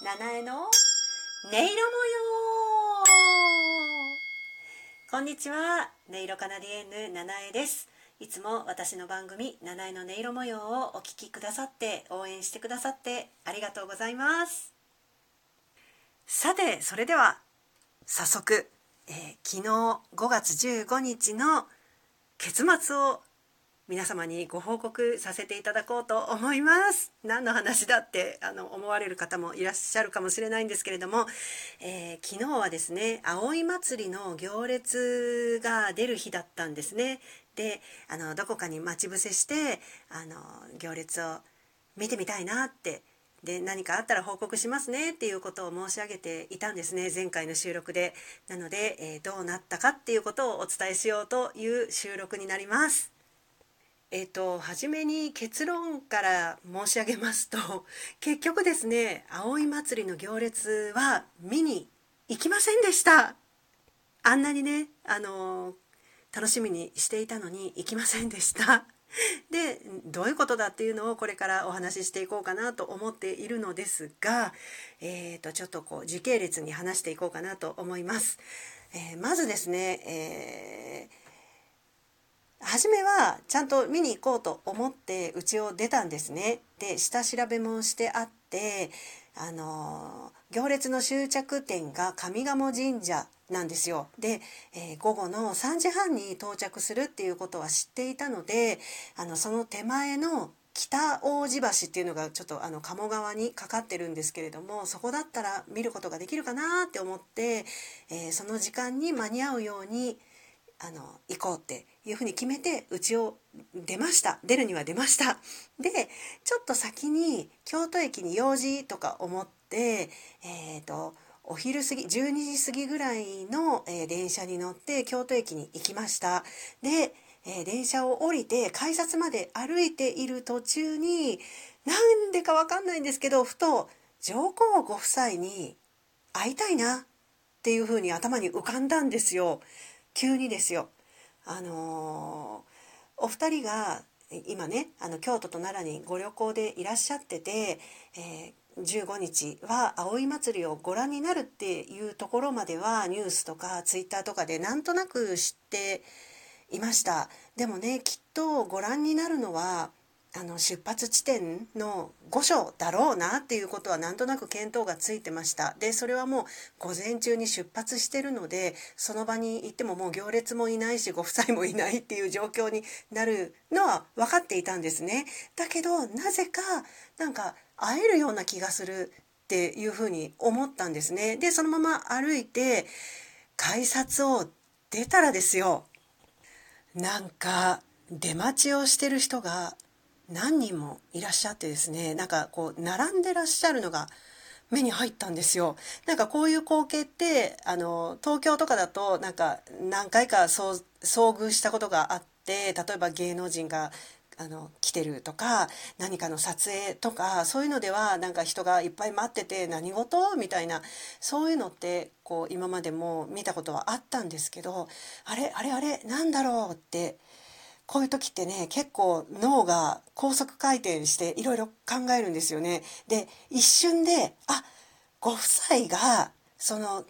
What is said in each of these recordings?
七重の音色模様。こんにちは。音色カナディエンヌ七重です。いつも私の番組七重の音色模様をお聞きくださって応援してくださってありがとうございます。さてそれでは早速、えー、昨日5月15日の結末を皆様にご報告させていただこうと思います。何の話だってあの思われる方もいらっしゃるかもしれないんですけれども、えー、昨日はですね葵祭りの行列が出る日だったんですね。であのどこかに待ち伏せしてあの行列を見てみたいなって。で何かあったら報告しますね。っていうことを申し上げていたんですね前回の収録で。なので、えー、どうなったかっていうことをお伝えしようという収録になります。えっ、と初めに結論から申し上げますと 結局ですね葵祭の行列は見に行きませんでしたあんなにねあの楽しみにしていたのに行きませんでした でどういうことだっていうのをこれからお話ししていこうかなと思っているのですが、えー、とちょっとこう時系列に話していこうかなと思います。えー、まずですね、えー初めはちゃんと見に行こうと思って家を出たんですね。で下調べもしてあってあの行列の終着点が上賀茂神社なんですよ。で、えー、午後の3時半に到着するっていうことは知っていたのであのその手前の北大路橋っていうのがちょっとあの鴨川にかかってるんですけれどもそこだったら見ることができるかなって思って、えー、その時間に間に合うようにあの行こうっていうふうに決めてうちを出ました。出るには出ました。でちょっと先に京都駅に用事とか思ってえっ、ー、とお昼過ぎ12時過ぎぐらいの、えー、電車に乗って京都駅に行きました。で、えー、電車を降りて改札まで歩いている途中になんでかわかんないんですけどふと上皇ご夫妻に会いたいなっていうふうに頭に浮かんだんですよ。急にですよ。あのー、お二人が今ねあの京都と奈良にご旅行でいらっしゃってて、えー、15日は葵祭りをご覧になるっていうところまではニュースとかツイッターとかでなんとなく知っていましたでもねきっとご覧になるのはあの出発地点の御所だろうなっていうことはなんとなく見当がついてました。でそれはもう午前中に出発してるのでその場に行ってももう行列もいないしご夫妻もいないっていう状況になるのは分かっていたんですね。だけどなぜかなんか会えるような気がするっていうふうに思ったんですね。でそのまま歩いて改札を出たらですよなんか出待ちをしてる人が何人もいらっしゃってですねなんかこう並んでらっしゃるのが目に入ったんですよ。なんかこういう光景ってあの東京とかだとなんか何回か遭遇したことがあって例えば芸能人があの来てるとか何かの撮影とかそういうのではなんか人がいっぱい待ってて何事？みたいなそういうのってこう今までも見たことはあったんですけどあれあれあれなんだろうってこういう時ってね結構脳が高速回転していろいろ考えるんですよね。で一瞬であご夫妻がその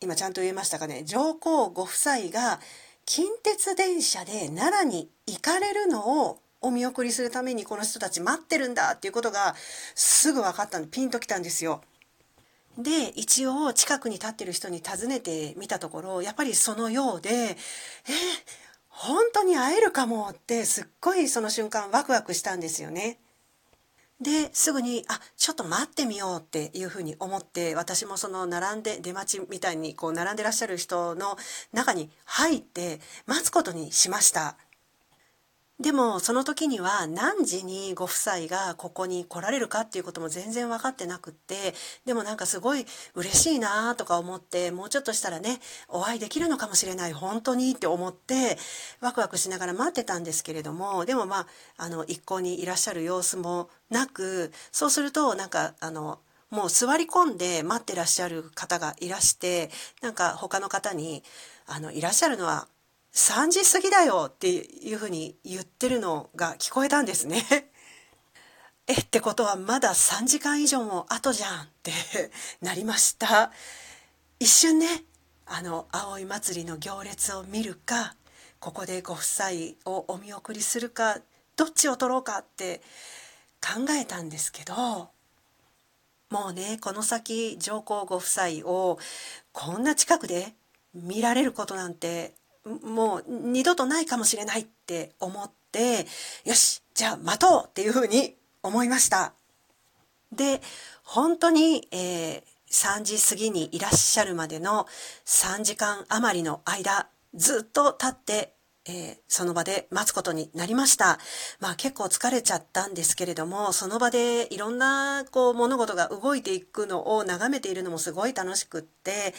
今ちゃんと言えましたかね上皇ご夫妻が近鉄電車で奈良に行かれるのをお見送りするためにこの人たち待ってるんだっていうことがすぐ分かったんでピンときたんですよ。で一応近くに立ってる人に尋ねてみたところやっぱりそのようで「え本当に会えるかもってすっごいその瞬間ワクワクしたんですよね。ですぐにあちょっと待ってみようっていうふうに思って私もその並んで出待ちみたいにこう並んでらっしゃる人の中に入って待つことにしました。でもその時には何時にご夫妻がここに来られるかっていうことも全然分かってなくってでもなんかすごい嬉しいなとか思ってもうちょっとしたらねお会いできるのかもしれない本当にって思ってワクワクしながら待ってたんですけれどもでもまああの一向にいらっしゃる様子もなくそうするとなんかあのもう座り込んで待ってらっしゃる方がいらしてなんか他の方にあのいらっしゃるのは3時過ぎだよっていうふうに言ってるのが聞こえたんですね。えってことはまだ3時間以上も後じゃんって なりました一瞬ねあの葵祭りの行列を見るかここでご夫妻をお見送りするかどっちを取ろうかって考えたんですけどもうねこの先上皇ご夫妻をこんな近くで見られることなんてもう二度とないかもしれないって思ってよしじゃあ待とうっていうふうに思いましたで本当に、えー、3時過ぎにいらっしゃるまでの3時間余りの間ずっと立ってえー、その場で待つことになりました。まあ結構疲れちゃったんですけれども、その場でいろんなこう物事が動いていくのを眺めているのもすごい楽しくって、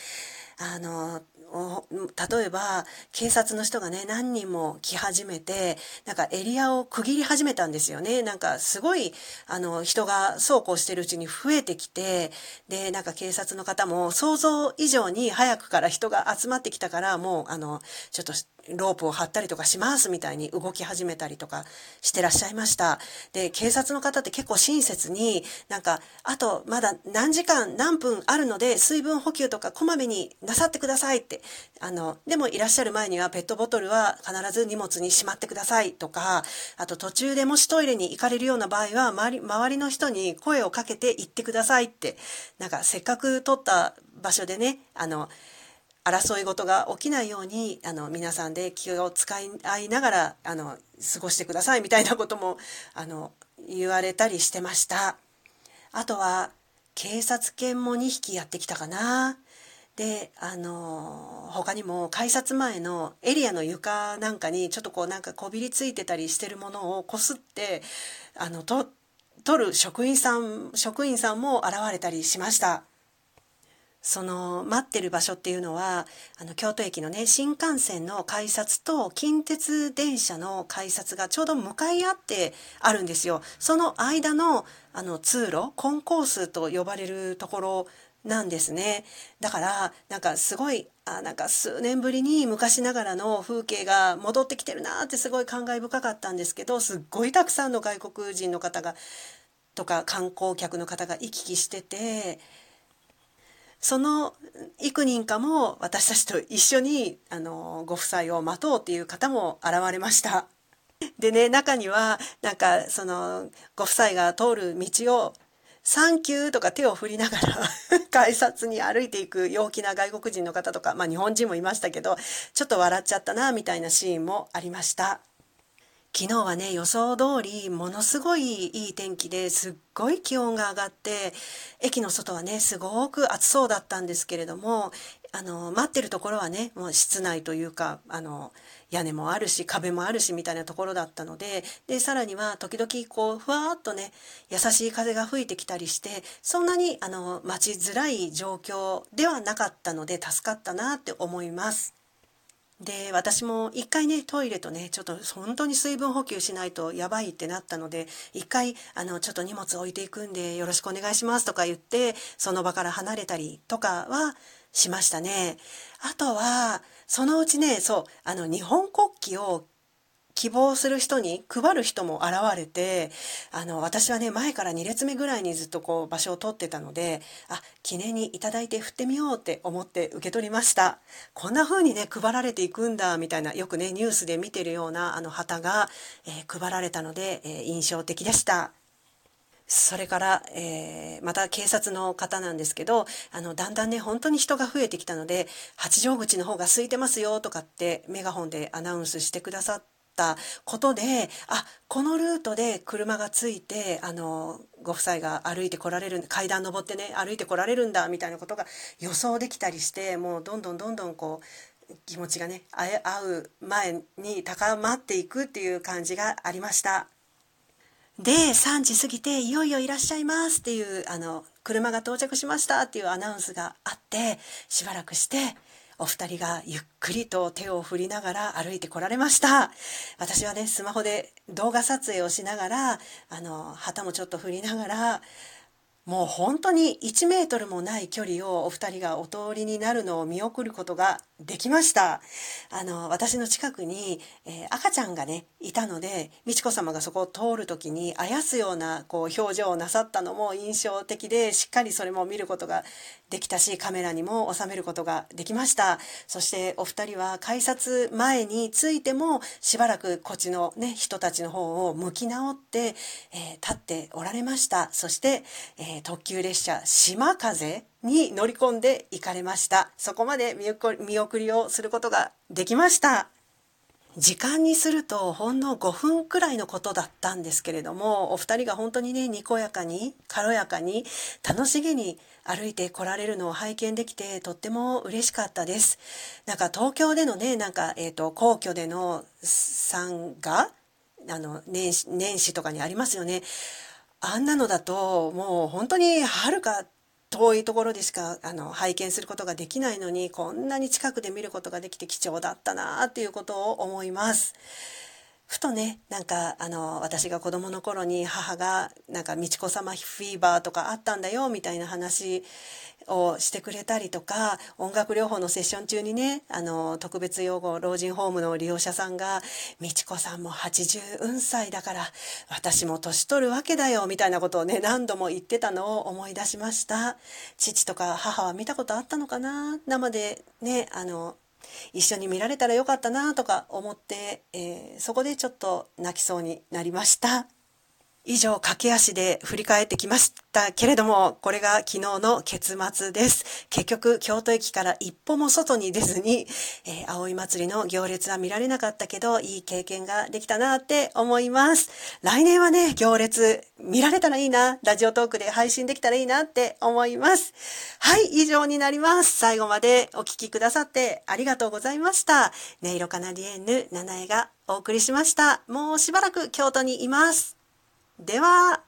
あの、例えば警察の人がね何人も来始めてなんかエリアを区切り始めたんですよね。なんかすごいあの人がそうこうしてるうちに増えてきてでなんか警察の方も想像以上に早くから人が集まってきたからもうあのちょっとロープを張ったりとかしますみたいに動き始めたりとかしてらっしゃいました。で、警察の方って結構親切に、なんか、あとまだ何時間何分あるので水分補給とかこまめになさってくださいって、あの、でもいらっしゃる前にはペットボトルは必ず荷物にしまってくださいとか、あと途中でもしトイレに行かれるような場合は周り、周りの人に声をかけて行ってくださいって、なんかせっかく撮った場所でね、あの、争い事が起きないようにあの皆さんで気を使い合いながらあの過ごしてくださいみたいなこともあの言われたりしてました。あとは警察犬も2匹やってきたかな。であの他にも改札前のエリアの床なんかにちょっとこうなんかこびりついてたりしてるものをこすってあの取る職員さん職員さんも現れたりしました。その待ってる場所っていうのはあの京都駅のね新幹線の改札と近鉄電車の改札がちょうど向かい合ってあるんですよ。その間のあの通路コンコースと呼ばれるところなんですね。だからなんかすごいあなんか数年ぶりに昔ながらの風景が戻ってきてるなってすごい感慨深かったんですけどすっごいたくさんの外国人の方がとか観光客の方が行き来してて。その幾人かも私たちと一緒にあのご夫妻を待とうっていう方も現れました。でね中にはなんかそのご夫妻が通る道を「サンキュー」とか手を振りながら 改札に歩いていく陽気な外国人の方とか、まあ、日本人もいましたけどちょっと笑っちゃったなみたいなシーンもありました。昨日はね予想通りものすごいいい天気ですっごい気温が上がって駅の外はねすごく暑そうだったんですけれどもあの待ってるところはねもう室内というかあの屋根もあるし壁もあるしみたいなところだったのででさらには時々こうふわっとね優しい風が吹いてきたりしてそんなにあの待ちづらい状況ではなかったので助かったなって思います。で私も一回ねトイレとねちょっと本当に水分補給しないとやばいってなったので一回あのちょっと荷物置いていくんでよろしくお願いしますとか言ってその場から離れたりとかはしましたね。あとはそのうちねそうあの日本国旗を希望する人に配る人も現れてあの私はね前から2列目ぐらいにずっとこう場所を取ってたのであ記念に頂いて振ってみようって思って受け取りましたこんな風にね配られていくんだみたいなよくねニュースで見てるようなあの旗が、えー、配られたので、えー、印象的でした。それから、えー、また警察の方なんですけどあのだんだんね本当に人が増えてきたので八丈口の方が空いてますよとかってメガホンでアナウンスしてくださってたことであこのルートで車がついてあのご夫妻が歩いてこられる階段登ってね歩いてこられるんだみたいなことが予想できたりしてもうどんどんどんどんこう気持ちがね会う前に高まっていくっていう感じがありました。で3時過ぎていよいよいらっしゃいますっていうあの車が到着しましたっていうアナウンスがあってしばらくしてお二人がゆっくりと手を振りながら歩いてこられました。私はねスマホで動画撮影をしながらあの旗もちょっと振りながらもう本当に1メートルもない距離をお二人がお通りになるのを見送ることができました。あの私の近くに、えー、赤ちゃんがねいたので美智子さまがそこを通る時にあやすようなこう表情をなさったのも印象的でしっかりそれも見ることができたしカメラにも収めることができました。そしてお二人は改札前についてもしばらくこっちの、ね、人たちの方を向き直って、えー、立っておられました。そして、えー、特急列車島風に乗り込んで行かれました。そこまで見送りをすることができました。時間にするとほんの5分くらいのことだったんですけれどもお二人が本当にねにこやかに軽やかに楽しげに歩いてこられるのを拝見できてとっても嬉しかったです。なんか東京でのねなんか、えーと、皇居での参賀あの年始年始とかにありますよね。あんなのだともう本当にはるか遠いところでしかあの拝見することができないのにこんなに近くで見ることができて貴重だったなっていうことを思います。ふとねなんかあの私が子供の頃に母がなんか美智子さまフィーバーとかあったんだよみたいな話をしてくれたりとか音楽療法のセッション中にねあの特別養護老人ホームの利用者さんが「美智子さんも80歳だから私も年取るわけだよ」みたいなことをね何度も言ってたのを思い出しました。父とか母は見たことあったのかな？生でねあの一緒に見られたらよかったなとか思って、えー、そこでちょっと泣きそうになりました。以上、駆け足で振り返ってきましたけれども、これが昨日の結末です。結局、京都駅から一歩も外に出ずに、えー、葵祭りの行列は見られなかったけど、いい経験ができたなって思います。来年はね、行列見られたらいいな、ラジオトークで配信できたらいいなって思います。はい、以上になります。最後までお聴きくださってありがとうございました。音色カナディエンヌ、七重がお送りしました。もうしばらく京都にいます。では。